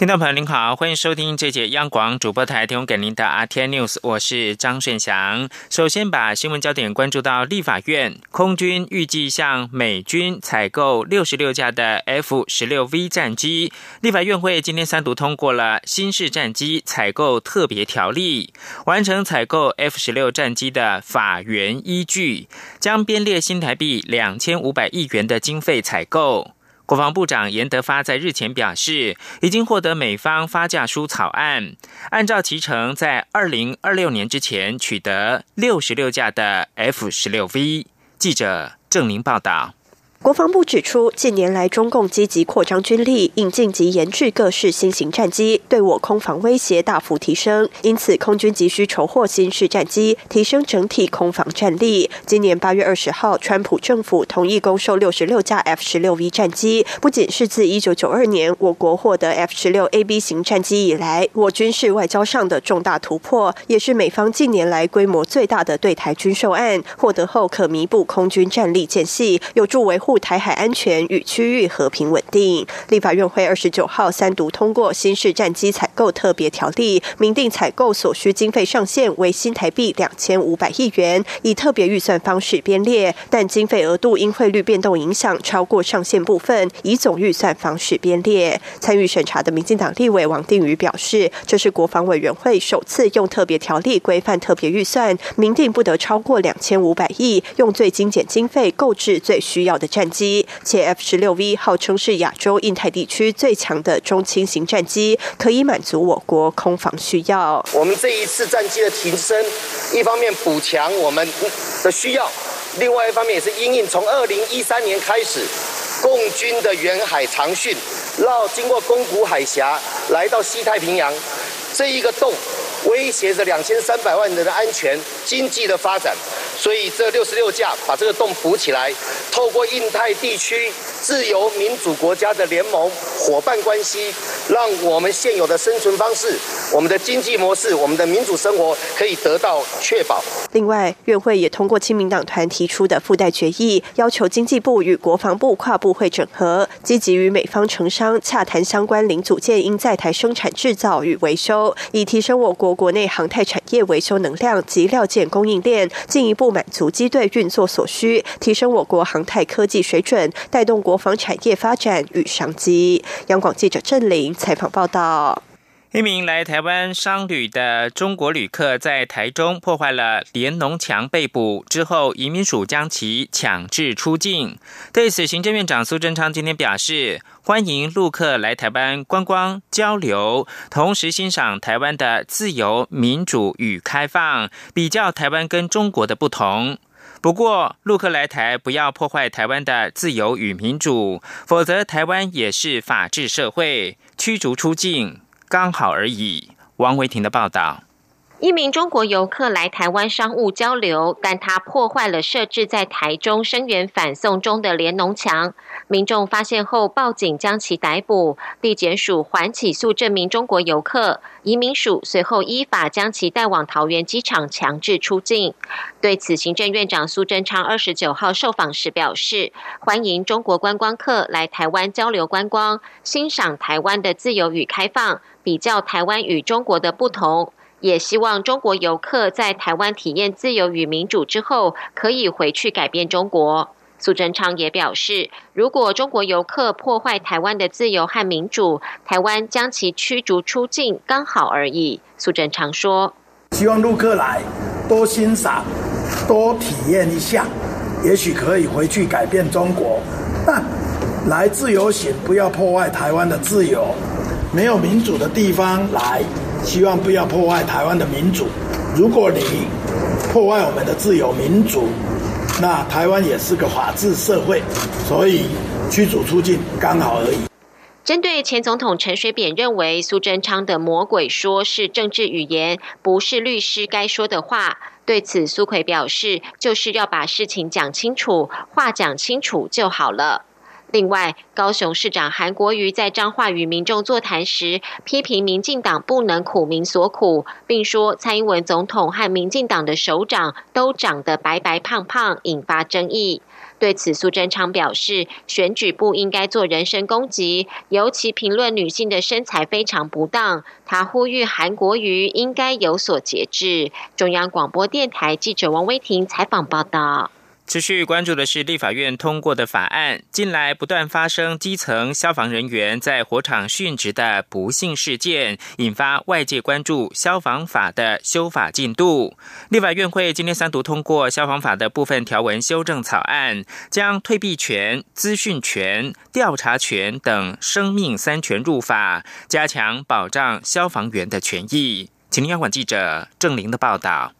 听众朋友您好，欢迎收听这节央广主播台提供给您的 RT News，我是张顺祥。首先把新闻焦点关注到立法院，空军预计向美军采购六十六架的 F 十六 V 战机。立法院会今天三读通过了新式战机采购特别条例，完成采购 F 十六战机的法源依据，将编列新台币两千五百亿元的经费采购。国防部长严德发在日前表示，已经获得美方发价书草案，按照其程，在二零二六年之前取得六十六架的 F 十六 V。记者郑明报道。国防部指出，近年来中共积极扩张军力，引进及研制各式新型战机，对我空防威胁大幅提升。因此，空军急需筹获新式战机，提升整体空防战力。今年八月二十号，川普政府同意供售六十六架 F 十六 V 战机，不仅是自一九九二年我国获得 F 十六 AB 型战机以来，我军事外交上的重大突破，也是美方近年来规模最大的对台军售案。获得后可弥补空军战力间隙，有助维护。护台海安全与区域和平稳定。立法院会二十九号三读通过新式战机采购特别条例，明定采购所需经费上限为新台币两千五百亿元，以特别预算方式编列，但经费额度因汇率变动影响超过上限部分，以总预算方式编列。参与审查的民进党立委王定宇表示，这是国防委员会首次用特别条例规范特别预算，明定不得超过两千五百亿，用最精简经费购置最需要的战。战机，且 F 十六 V 号称是亚洲、印太地区最强的中轻型战机，可以满足我国空防需要。我们这一次战机的提升，一方面补强我们的需要，另外一方面也是因应从二零一三年开始，共军的远海长训绕经过宫古海峡来到西太平洋这一个洞，威胁着两千三百万人的安全、经济的发展。所以这六十六架把这个洞补起来，透过印太地区自由民主国家的联盟伙伴关系，让我们现有的生存方式、我们的经济模式、我们的民主生活可以得到确保。另外，院会也通过亲民党团提出的附带决议，要求经济部与国防部跨部会整合，积极与美方承商洽谈相关零组件应在台生产制造与维修，以提升我国国内航太产业维修能量及料件供应链，进一步。满足机队运作所需，提升我国航太科技水准，带动国防产业发展与商机。央广记者郑玲采访报道。一名来台湾商旅的中国旅客在台中破坏了联农墙被捕之后，移民署将其强制出境。对此，行政院长苏贞昌今天表示，欢迎陆客来台湾观光交流，同时欣赏台湾的自由、民主与开放，比较台湾跟中国的不同。不过，陆客来台不要破坏台湾的自由与民主，否则台湾也是法治社会，驱逐出境。刚好而已。王维婷的报道。一名中国游客来台湾商务交流，但他破坏了设置在台中声援反送中的联农墙。民众发现后报警，将其逮捕。地检署还起诉这名中国游客，移民署随后依法将其带往桃园机场强制出境。对此，行政院长苏贞昌二十九号受访时表示，欢迎中国观光客来台湾交流观光，欣赏台湾的自由与开放，比较台湾与中国的不同。也希望中国游客在台湾体验自由与民主之后，可以回去改变中国。苏贞昌也表示，如果中国游客破坏台湾的自由和民主，台湾将其驱逐出境，刚好而已。苏贞昌说：“希望陆客来多欣赏、多体验一下，也许可以回去改变中国。但来自由行，不要破坏台湾的自由。没有民主的地方来。”希望不要破坏台湾的民主。如果你破坏我们的自由民主，那台湾也是个法治社会，所以驱逐出境刚好而已。针对前总统陈水扁认为苏贞昌的魔鬼说是政治语言，不是律师该说的话，对此苏奎表示，就是要把事情讲清楚，话讲清楚就好了。另外，高雄市长韩国瑜在彰化与民众座谈时，批评民进党不能苦民所苦，并说蔡英文总统和民进党的首长都长得白白胖胖，引发争议。对此，苏贞昌表示，选举不应该做人身攻击，尤其评论女性的身材非常不当。他呼吁韩国瑜应该有所节制。中央广播电台记者王威婷采访报道。持续关注的是立法院通过的法案。近来不断发生基层消防人员在火场殉职的不幸事件，引发外界关注消防法的修法进度。立法院会今天三读通过消防法的部分条文修正草案，将退避权、资讯权、调查权等生命三权入法，加强保障消防员的权益。请央广记者郑玲的报道。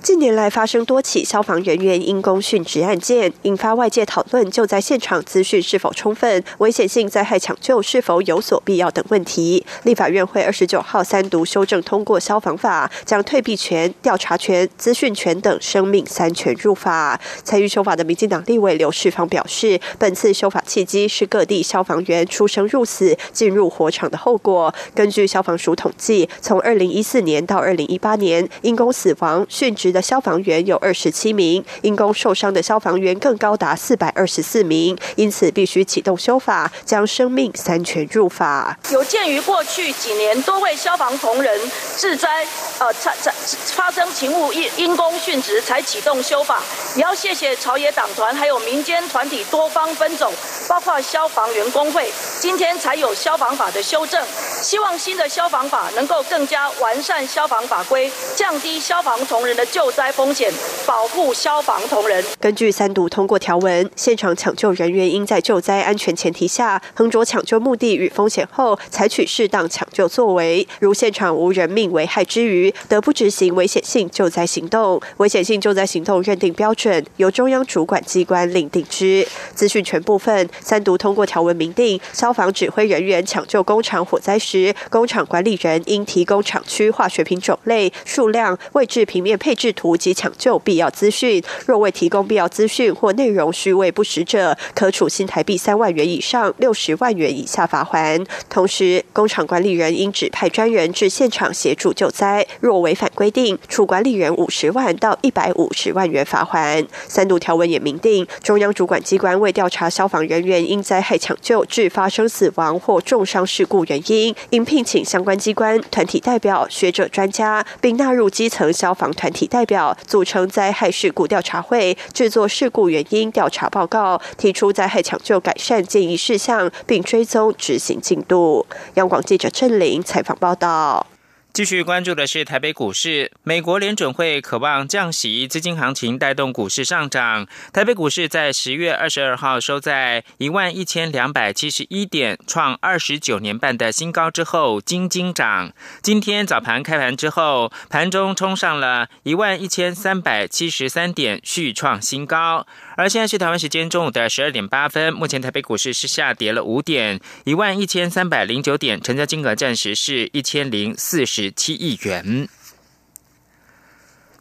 近年来发生多起消防人员因公殉职案件，引发外界讨论救灾现场资讯是否充分、危险性灾害抢救是否有所必要等问题。立法院会二十九号三读修正通过消防法，将退避权、调查权、资讯权等生命三权入法。参与修法的民进党立委刘世芳表示，本次修法契机是各地消防员出生入死、进入火场的后果。根据消防署统计，从二零一四年到二零一八年，因公死亡、殉职。的消防员有二十七名，因公受伤的消防员更高达四百二十四名，因此必须启动修法，将生命三权入法。有鉴于过去几年多位消防同仁致灾，呃，发发生勤务因因公殉职，才启动修法。也要谢谢朝野党团还有民间团体多方分总，包括消防员工会，今天才有消防法的修正。希望新的消防法能够更加完善消防法规，降低消防同仁的救灾风险，保护消防同仁。根据三读通过条文，现场抢救人员应在救灾安全前提下，衡酌抢救目的与风险后，采取适当抢救作为。如现场无人命危害之余，得不执行危险性救灾行动。危险性救灾行动认定标准由中央主管机关另定之。资讯权部分，三读通过条文明定，消防指挥人员抢救工厂火灾。时，工厂管理人应提供厂区化学品种类、数量、位置、平面配置图及抢救必要资讯。若未提供必要资讯或内容虚伪不实者，可处新台币三万元以上六十万元以下罚款。同时，工厂管理人应指派专人至现场协助救灾。若违反规定，处管理人五十万到一百五十万元罚款。三度条文也明定，中央主管机关为调查消防人员因灾害抢救致发生死亡或重伤事故原因。应聘请相关机关、团体代表、学者、专家，并纳入基层消防团体代代表，组成灾害事故调查会，制作事故原因调查报告，提出灾害抢救改善建议事项，并追踪执行进度。央广记者郑玲采访报道。继续关注的是台北股市，美国联准会渴望降息，资金行情带动股市上涨。台北股市在十月二十二号收在一万一千两百七十一点，创二十九年半的新高之后，金金涨。今天早盘开盘之后，盘中冲上了一万一千三百七十三点，续创新高。而现在是台湾时间中午的十二点八分，目前台北股市是下跌了五点，一万一千三百零九点，成交金额暂时是一千零四十七亿元。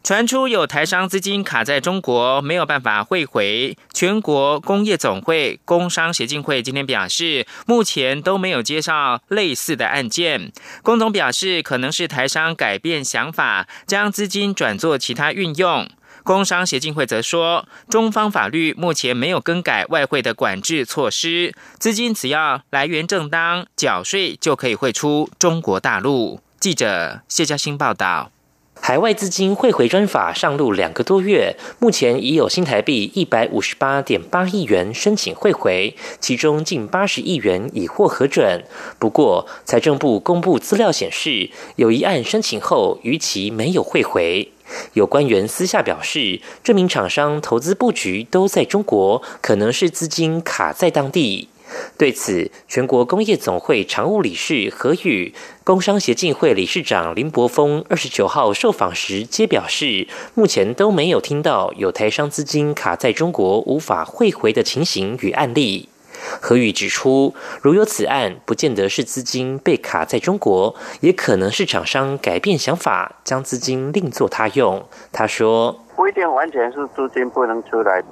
传出有台商资金卡在中国，没有办法汇回。全国工业总会、工商协进会今天表示，目前都没有接到类似的案件。工总表示，可能是台商改变想法，将资金转做其他运用。工商协进会则说，中方法律目前没有更改外汇的管制措施，资金只要来源正当、缴税就可以汇出中国大陆。记者谢嘉欣报道。海外资金汇回专法上路两个多月，目前已有新台币一百五十八点八亿元申请汇回，其中近八十亿元已获核准。不过，财政部公布资料显示，有一案申请后逾期没有汇回。有官员私下表示，这名厂商投资布局都在中国，可能是资金卡在当地。对此，全国工业总会常务理事何宇、工商协进会理事长林柏峰二十九号受访时皆表示，目前都没有听到有台商资金卡在中国无法汇回的情形与案例。何宇指出，如有此案，不见得是资金被卡在中国，也可能是厂商改变想法，将资金另作他用。他说：“不一定完全是资金不能出来。”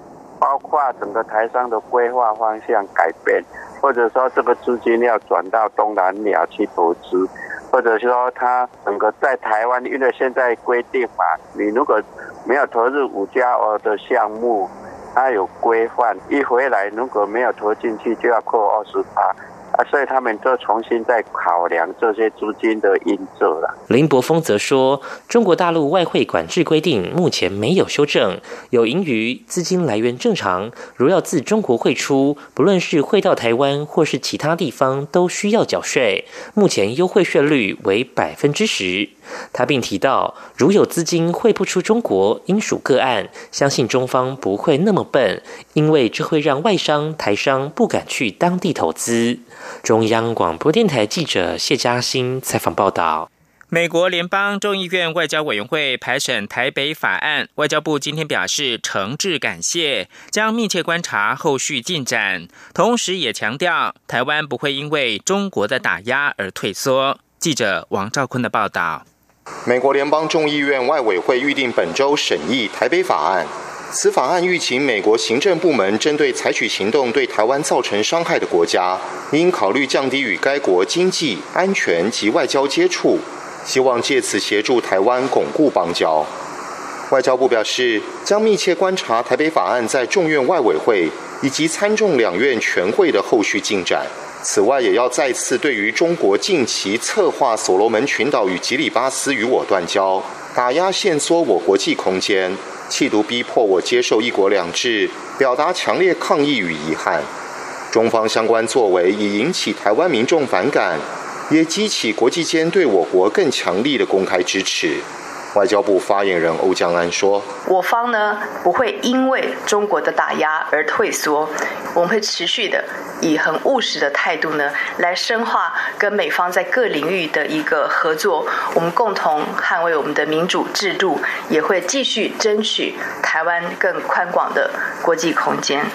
包括整个台商的规划方向改变，或者说这个资金要转到东南亚去投资，或者说他整个在台湾，因为现在规定嘛，你如果没有投入五加二的项目，它有规范，一回来如果没有投进去，就要扣二十八。啊，所以他们都重新在考量这些资金的因素了。林柏峰则说，中国大陆外汇管制规定目前没有修正，有盈余，资金来源正常。如要自中国汇出，不论是汇到台湾或是其他地方，都需要缴税。目前优惠税率为百分之十。他并提到，如有资金汇不出中国，应属个案，相信中方不会那么笨，因为这会让外商、台商不敢去当地投资。中央广播电台记者谢嘉欣采访报道：美国联邦众议院外交委员会排审台北法案，外交部今天表示诚挚感谢，将密切观察后续进展，同时也强调台湾不会因为中国的打压而退缩。记者王兆坤的报道：美国联邦众议院外委会预定本周审议台北法案。此法案预请美国行政部门针对采取行动对台湾造成伤害的国家，应考虑降低与该国经济、安全及外交接触，希望借此协助台湾巩固邦交。外交部表示，将密切观察台北法案在众院外委会以及参众两院全会的后续进展。此外，也要再次对于中国近期策划所罗门群岛与吉里巴斯与我断交，打压限缩我国际空间。企图逼迫我接受“一国两制”，表达强烈抗议与遗憾。中方相关作为已引起台湾民众反感，也激起国际间对我国更强力的公开支持。外交部发言人欧江安说：“我方呢不会因为中国的打压而退缩，我们会持续的以很务实的态度呢来深化跟美方在各领域的一个合作，我们共同捍卫我们的民主制度，也会继续争取台湾更宽广的国际空间。”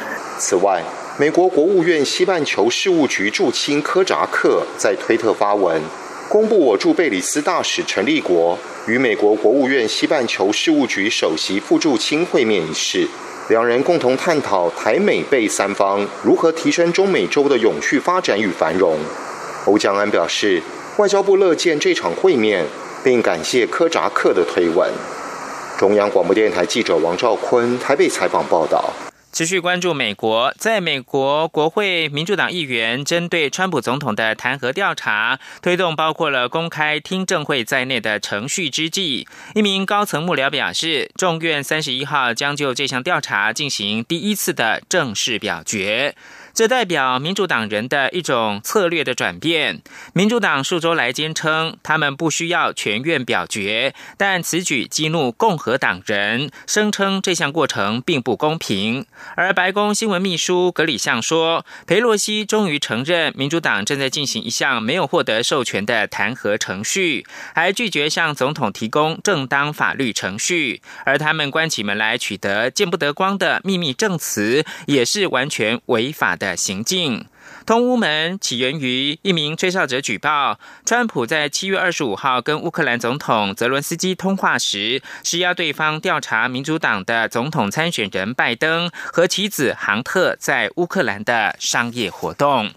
此外，美国国务院西半球事务局驻青科扎克在推特发文。公布我驻贝里斯大使陈立国与美国国务院西半球事务局首席副驻青会面一事，两人共同探讨台美贝三方如何提升中美洲的永续发展与繁荣。欧江安表示，外交部乐见这场会面，并感谢科扎克的推文。中央广播电台记者王兆坤台北采访报道。持续关注美国，在美国国会民主党议员针对川普总统的弹劾调查推动包括了公开听证会在内的程序之际，一名高层幕僚表示，众院三十一号将就这项调查进行第一次的正式表决。这代表民主党人的一种策略的转变。民主党数周来坚称，他们不需要全院表决，但此举激怒共和党人，声称这项过程并不公平。而白宫新闻秘书格里向说，佩洛西终于承认民主党正在进行一项没有获得授权的弹劾程序，还拒绝向总统提供正当法律程序。而他们关起门来取得见不得光的秘密证词，也是完全违法。的行径，通乌门起源于一名吹哨者举报，川普在七月二十五号跟乌克兰总统泽伦斯基通话时，施压对方调查民主党的总统参选人拜登和其子杭特在乌克兰的商业活动。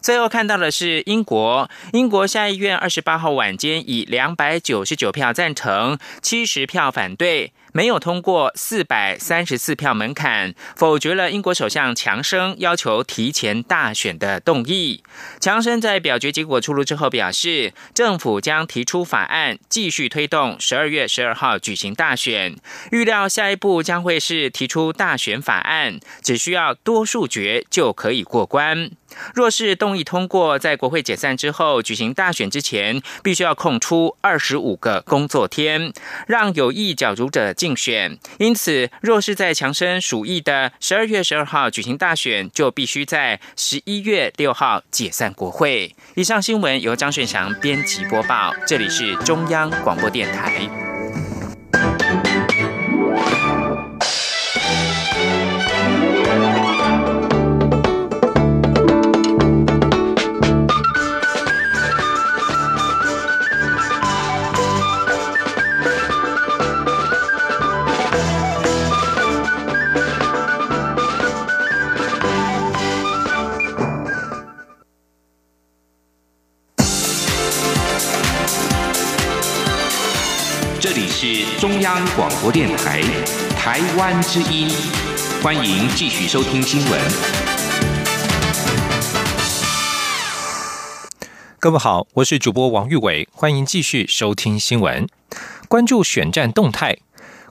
最后看到的是英国，英国下议院二十八号晚间以两百九十九票赞成，七十票反对。没有通过四百三十四票门槛，否决了英国首相强生要求提前大选的动议。强生在表决结果出炉之后表示，政府将提出法案，继续推动十二月十二号举行大选。预料下一步将会是提出大选法案，只需要多数决就可以过关。若是动议通过，在国会解散之后举行大选之前，必须要空出二十五个工作天，让有意角逐者竞选。因此，若是在强生鼠疫的十二月十二号举行大选，就必须在十一月六号解散国会。以上新闻由张顺祥编辑播报，这里是中央广播电台。是中央广播电台台湾之音，欢迎继续收听新闻。各位好，我是主播王玉伟，欢迎继续收听新闻，关注选战动态。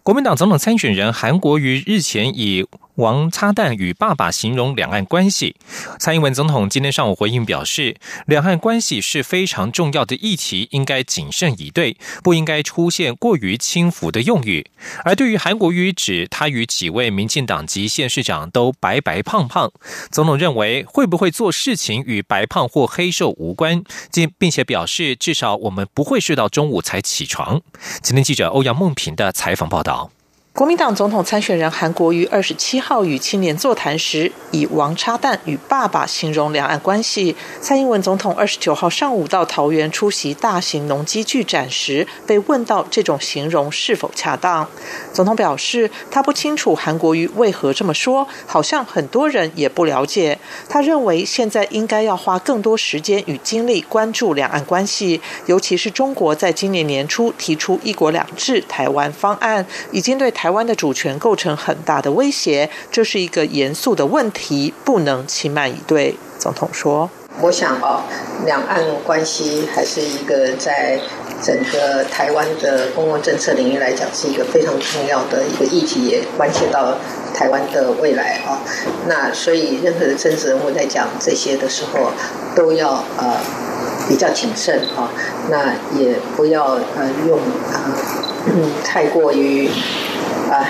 国民党总统参选人韩国瑜日前以王擦蛋与爸爸形容两岸关系，蔡英文总统今天上午回应表示，两岸关系是非常重要的议题，应该谨慎以对，不应该出现过于轻浮的用语。而对于韩国瑜指他与几位民进党籍县市长都白白胖胖，总统认为会不会做事情与白胖或黑瘦无关，并并且表示至少我们不会睡到中午才起床。今天记者欧阳梦平的采访报道。国民党总统参选人韩国瑜二十七号与青年座谈时，以“王插蛋”与爸爸形容两岸关系。蔡英文总统二十九号上午到桃园出席大型农机具展时，被问到这种形容是否恰当，总统表示他不清楚韩国瑜为何这么说，好像很多人也不了解。他认为现在应该要花更多时间与精力关注两岸关系，尤其是中国在今年年初提出“一国两制”台湾方案，已经对台。湾的主权构成很大的威胁，这是一个严肃的问题，不能轻慢以对。总统说：“我想哦，两岸关系还是一个在整个台湾的公共政策领域来讲，是一个非常重要的一个议题，也关系到台湾的未来啊。那所以，任何的政治人物在讲这些的时候，都要呃比较谨慎啊。那也不要呃用啊太过于。”啊，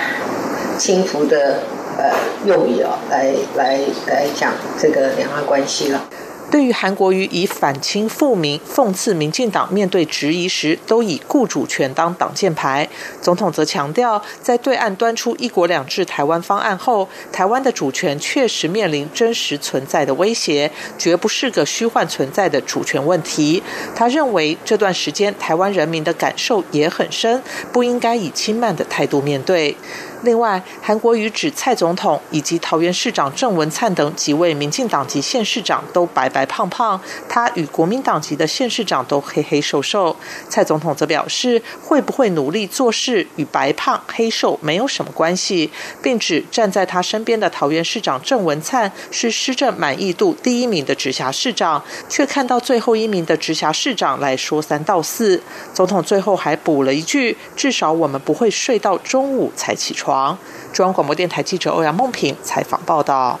轻浮的呃用语哦，来来来讲这个两岸关系了。对于韩国瑜以反清复明讽刺民进党面对质疑时，都以顾主权当挡箭牌，总统则强调，在对岸端出“一国两制”台湾方案后，台湾的主权确实面临真实存在的威胁，绝不是个虚幻存在的主权问题。他认为这段时间台湾人民的感受也很深，不应该以轻慢的态度面对。另外，韩国瑜指蔡总统以及桃园市长郑文灿等几位民进党籍县市长都白白胖胖，他与国民党籍的县市长都黑黑瘦瘦。蔡总统则表示，会不会努力做事与白胖黑瘦没有什么关系，并指站在他身边的桃园市长郑文灿是施政满意度第一名的直辖市长，却看到最后一名的直辖市长来说三道四。总统最后还补了一句：“至少我们不会睡到中午才起床。”中央广播电台记者欧阳梦平采访报道。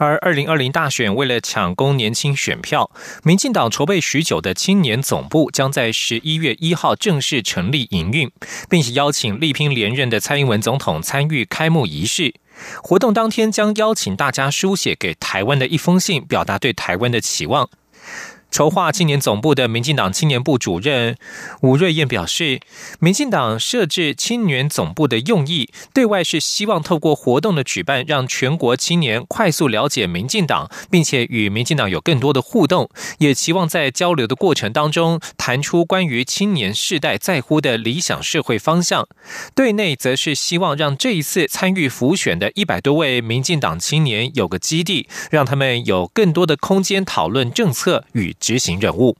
而二零二零大选为了抢攻年轻选票，民进党筹备许久的青年总部将在十一月一号正式成立营运，并且邀请力拼连任的蔡英文总统参与开幕仪式。活动当天将邀请大家书写给台湾的一封信，表达对台湾的期望。筹划青年总部的民进党青年部主任吴瑞燕表示，民进党设置青年总部的用意，对外是希望透过活动的举办，让全国青年快速了解民进党，并且与民进党有更多的互动，也期望在交流的过程当中，谈出关于青年世代在乎的理想社会方向。对内则是希望让这一次参与浮选的一百多位民进党青年有个基地，让他们有更多的空间讨论政策与。执行任务。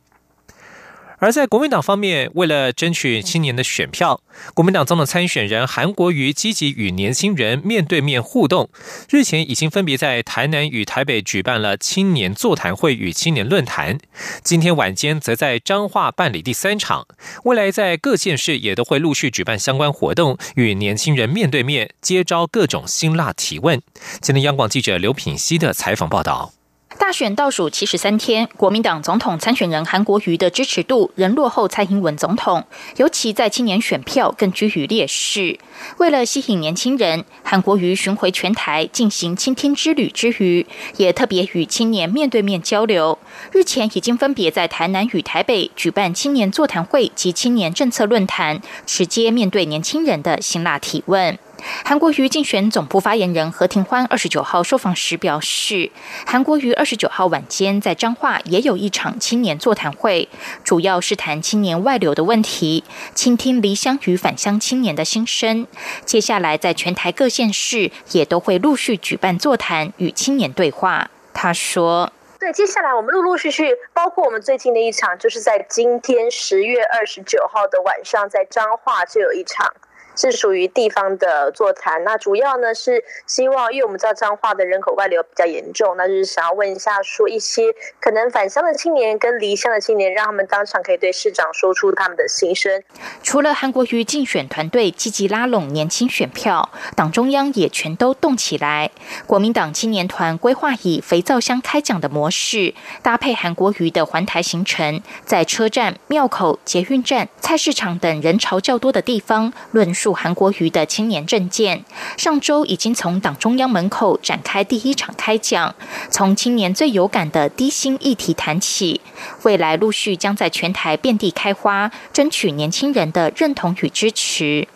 而在国民党方面，为了争取青年的选票，国民党总统参选人韩国瑜积极与年轻人面对面互动。日前已经分别在台南与台北举办了青年座谈会与青年论坛，今天晚间则在彰化办理第三场。未来在各县市也都会陆续举办相关活动，与年轻人面对面接招各种辛辣提问。今天央广记者刘品熙的采访报道。大选倒数七十三天，国民党总统参选人韩国瑜的支持度仍落后蔡英文总统，尤其在青年选票更居于劣势。为了吸引年轻人，韩国瑜巡回全台进行倾听之旅之余，也特别与青年面对面交流。日前已经分别在台南与台北举办青年座谈会及青年政策论坛，直接面对年轻人的辛辣提问。韩国瑜竞选总部发言人何庭欢二十九号受访时表示，韩国瑜二十九号晚间在彰化也有一场青年座谈会，主要是谈青年外流的问题，倾听离乡与返乡青年的心声。接下来在全台各县市也都会陆续举办座谈与青年对话。他说。对，接下来我们陆陆续续，包括我们最近的一场，就是在今天十月二十九号的晚上，在彰化就有一场。是属于地方的座谈，那主要呢是希望，因为我们知道彰化的人口外流比较严重，那就是想要问一下，说一些可能返乡的青年跟离乡的青年，让他们当场可以对市长说出他们的心声。除了韩国瑜竞选团队积极拉拢年轻选票，党中央也全都动起来。国民党青年团规划以肥皂箱开讲的模式，搭配韩国瑜的环台行程，在车站、庙口、捷运站、菜市场等人潮较多的地方论述。韩国瑜的青年政见，上周已经从党中央门口展开第一场开讲，从青年最有感的低薪议题谈起，未来陆续将在全台遍地开花，争取年轻人的认同与支持。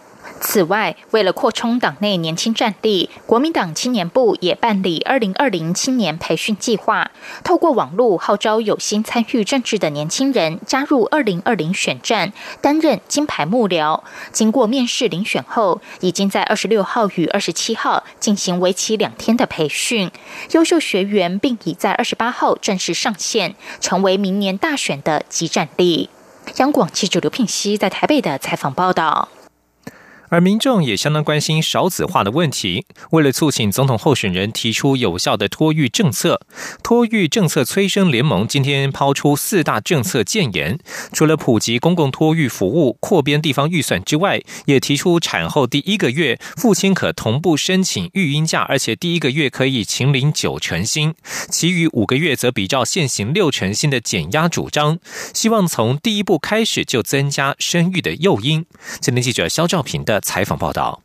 此外，为了扩充党内年轻战力，国民党青年部也办理二零二零青年培训计划，透过网络号召有心参与政治的年轻人加入二零二零选战，担任金牌幕僚。经过面试遴选后，已经在二十六号与二十七号进行为期两天的培训。优秀学员并已在二十八号正式上线，成为明年大选的集战力。央广记者刘聘熙在台北的采访报道。而民众也相当关心少子化的问题。为了促请总统候选人提出有效的托育政策，托育政策催生联盟今天抛出四大政策建言。除了普及公共托育服务、扩编地方预算之外，也提出产后第一个月父亲可同步申请育婴假，而且第一个月可以请领九成薪，其余五个月则比照现行六成薪的减压主张。希望从第一步开始就增加生育的诱因。今天记者肖兆平的。采访报道：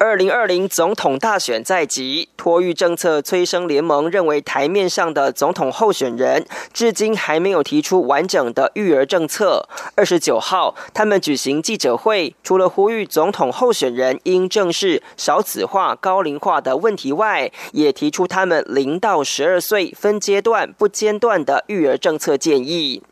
二零二零总统大选在即，托育政策催生联盟认为，台面上的总统候选人至今还没有提出完整的育儿政策。二十九号，他们举行记者会，除了呼吁总统候选人应正视少子化、高龄化的问题外，也提出他们零到十二岁分阶段不间断的育儿政策建议。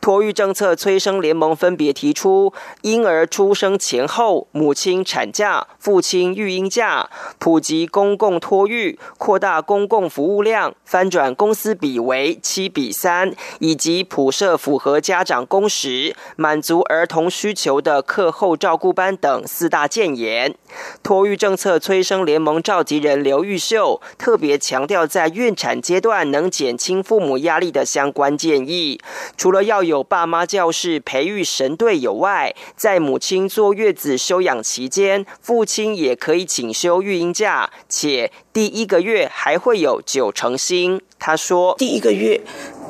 托育政策催生联盟分别提出，婴儿出生前后母亲产假、父亲育婴假，普及公共托育，扩大公共服务量，翻转公司比为七比三，以及普设符合家长工时、满足儿童需求的课后照顾班等四大建言。托育政策催生联盟召集人刘玉秀特别强调，在孕产阶段能减轻父母压力的相关建议。除了要有爸妈教室培育神队友外，在母亲坐月子休养期间，父亲也可以请休育婴假，且第一个月还会有九成薪。他说：“第一个月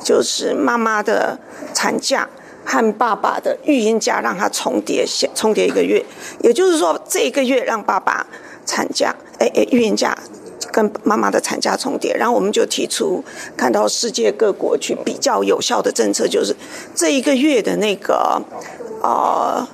就是妈妈的产假和爸爸的育婴假，让他重叠，重叠一个月。也就是说，这一个月让爸爸产假，哎哎，育婴假。”跟妈妈的产假重叠，然后我们就提出看到世界各国去比较有效的政策，就是这一个月的那个呃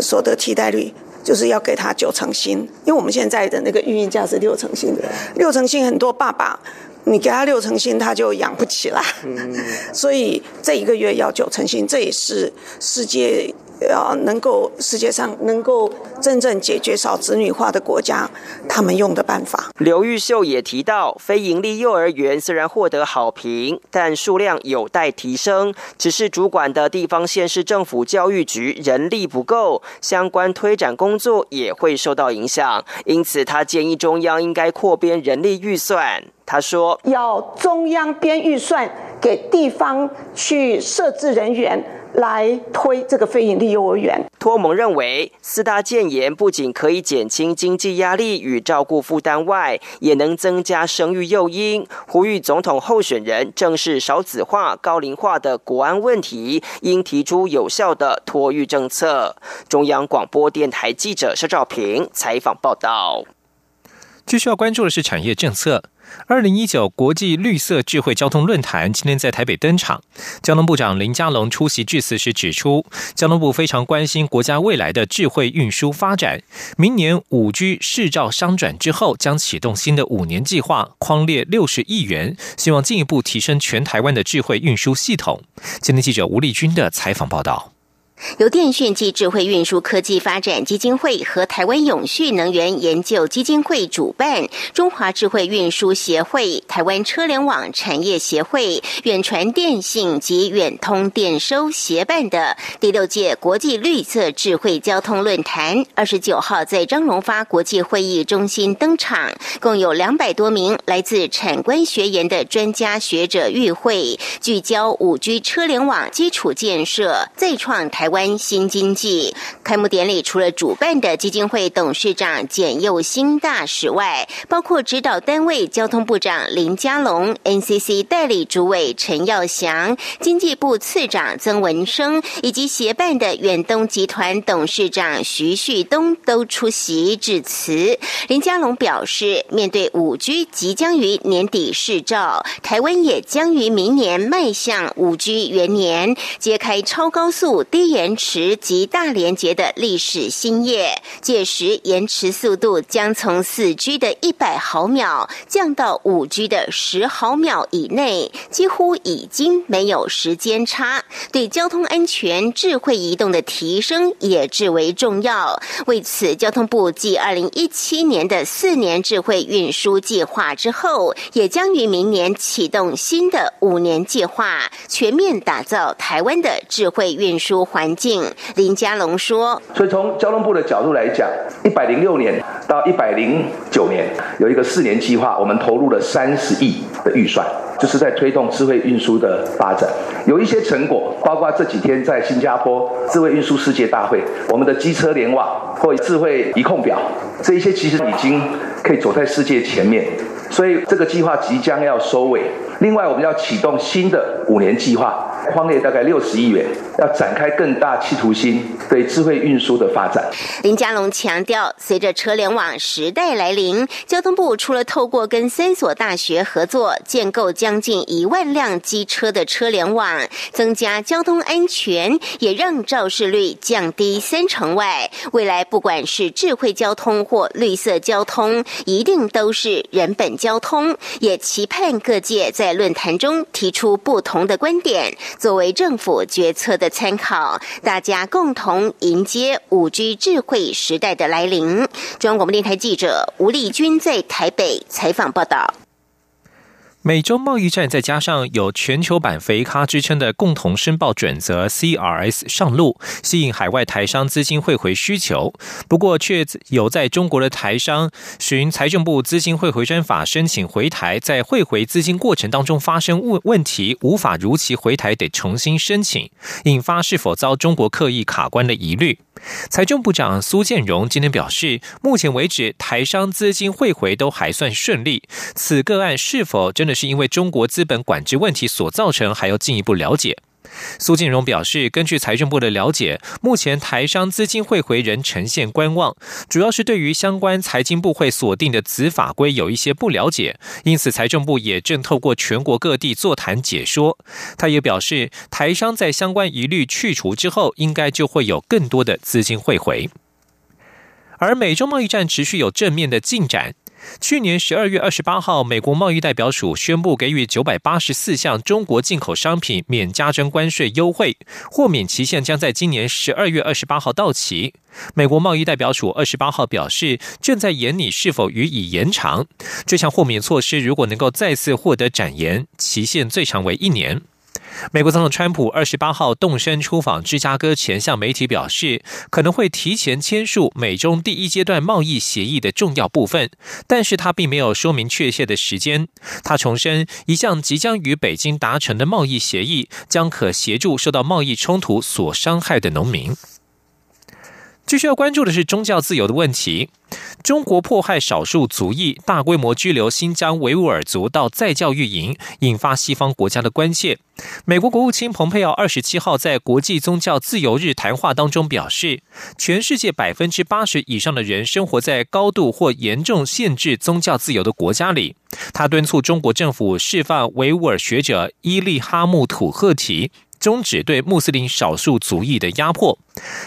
所得替代率，就是要给他九成薪，因为我们现在的那个育婴假是六成薪的，六成薪很多爸爸你给他六成薪他就养不起了，所以这一个月要九成薪，这也是世界。要能够世界上能够真正解决少子女化的国家，他们用的办法。刘玉秀也提到，非营利幼儿园虽然获得好评，但数量有待提升，只是主管的地方县市政府教育局人力不够，相关推展工作也会受到影响。因此，他建议中央应该扩编人力预算。他说，要中央编预算给地方去设置人员。来推这个非营利幼儿园。托蒙认为，四大建言不仅可以减轻经济压力与照顾负担外，也能增加生育诱因。呼吁总统候选人正视少子化、高龄化的国安问题，应提出有效的托育政策。中央广播电台记者肖兆平采访报道。继续要关注的是产业政策。二零一九国际绿色智慧交通论坛今天在台北登场，交通部长林佳龙出席致辞时指出，交通部非常关心国家未来的智慧运输发展。明年五 G 市照商转之后，将启动新的五年计划，框列六十亿元，希望进一步提升全台湾的智慧运输系统。今天记者吴丽君的采访报道。由电讯及智慧运输科技发展基金会和台湾永续能源研究基金会主办，中华智慧运输协会、台湾车联网产业协会、远传电信及远通电收协办的第六届国际绿色智慧交通论坛，二十九号在张荣发国际会议中心登场，共有两百多名来自产官学研的专家学者与会，聚焦五 G 车联网基础建设，再创台。台湾新经济开幕典礼，除了主办的基金会董事长简佑新大使外，包括指导单位交通部长林佳龙、NCC 代理主委陈耀祥、经济部次长曾文生，以及协办的远东集团董事长徐旭东都出席致辞。林佳龙表示，面对五 G 即将于年底试照，台湾也将于明年迈向五 G 元年，揭开超高速低。延迟及大连接的历史新页，届时延迟速度将从四 G 的一百毫秒降到五 G 的十毫秒以内，几乎已经没有时间差。对交通安全、智慧移动的提升也至为重要。为此，交通部继二零一七年的四年智慧运输计划之后，也将于明年启动新的五年计划，全面打造台湾的智慧运输环。环境，林佳龙说：“所以从交通部的角度来讲，一百零六年到一百零九年有一个四年计划，我们投入了三十亿的预算，就是在推动智慧运输的发展，有一些成果，包括这几天在新加坡智慧运输世界大会，我们的机车联网或智慧仪控表，这一些其实已经可以走在世界前面，所以这个计划即将要收尾。另外，我们要启动新的五年计划。”荒野大概六十亿元，要展开更大企图心对智慧运输的发展。林佳龙强调，随着车联网时代来临，交通部除了透过跟三所大学合作，建构将近一万辆机车的车联网，增加交通安全，也让肇事率降低三成外，未来不管是智慧交通或绿色交通，一定都是人本交通。也期盼各界在论坛中提出不同的观点。作为政府决策的参考，大家共同迎接五 G 智慧时代的来临。中央广播电台记者吴丽君在台北采访报道。美洲贸易战再加上有全球版肥咖之称的共同申报准则 CRS 上路，吸引海外台商资金汇回需求。不过，却有在中国的台商寻财政部资金汇回专法申请回台，在汇回资金过程当中发生问问题，无法如期回台，得重新申请，引发是否遭中国刻意卡关的疑虑。财政部长苏建荣今天表示，目前为止台商资金汇回都还算顺利。此个案是否真的是因为中国资本管制问题所造成，还要进一步了解。苏建荣表示，根据财政部的了解，目前台商资金汇回仍呈现观望，主要是对于相关财经部会锁定的子法规有一些不了解，因此财政部也正透过全国各地座谈解说。他也表示，台商在相关疑虑去除之后，应该就会有更多的资金汇回。而美中贸易战持续有正面的进展。去年十二月二十八号，美国贸易代表署宣布给予九百八十四项中国进口商品免加征关税优惠，豁免期限将在今年十二月二十八号到期。美国贸易代表署二十八号表示，正在研拟是否予以延长。这项豁免措施如果能够再次获得展延，期限最长为一年。美国总统川普二十八号动身出访芝加哥前，向媒体表示可能会提前签署美中第一阶段贸易协议的重要部分，但是他并没有说明确切的时间。他重申，一项即将与北京达成的贸易协议将可协助受到贸易冲突所伤害的农民。继续要关注的是宗教自由的问题。中国迫害少数族裔，大规模拘留新疆维吾尔族到再教育营，引发西方国家的关切。美国国务卿蓬佩奥二十七号在国际宗教自由日谈话当中表示，全世界百分之八十以上的人生活在高度或严重限制宗教自由的国家里。他敦促中国政府释放维吾尔学者伊利哈木土赫提。终止对穆斯林少数族裔的压迫。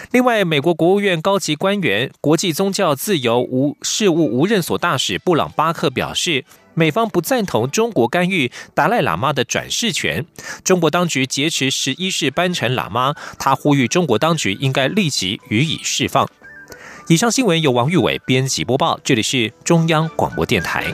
另外，美国国务院高级官员、国际宗教自由无事务无任所大使布朗巴克表示，美方不赞同中国干预达赖喇嘛的转世权。中国当局劫持十一世班禅喇嘛，他呼吁中国当局应该立即予以释放。以上新闻由王玉伟编辑播报，这里是中央广播电台。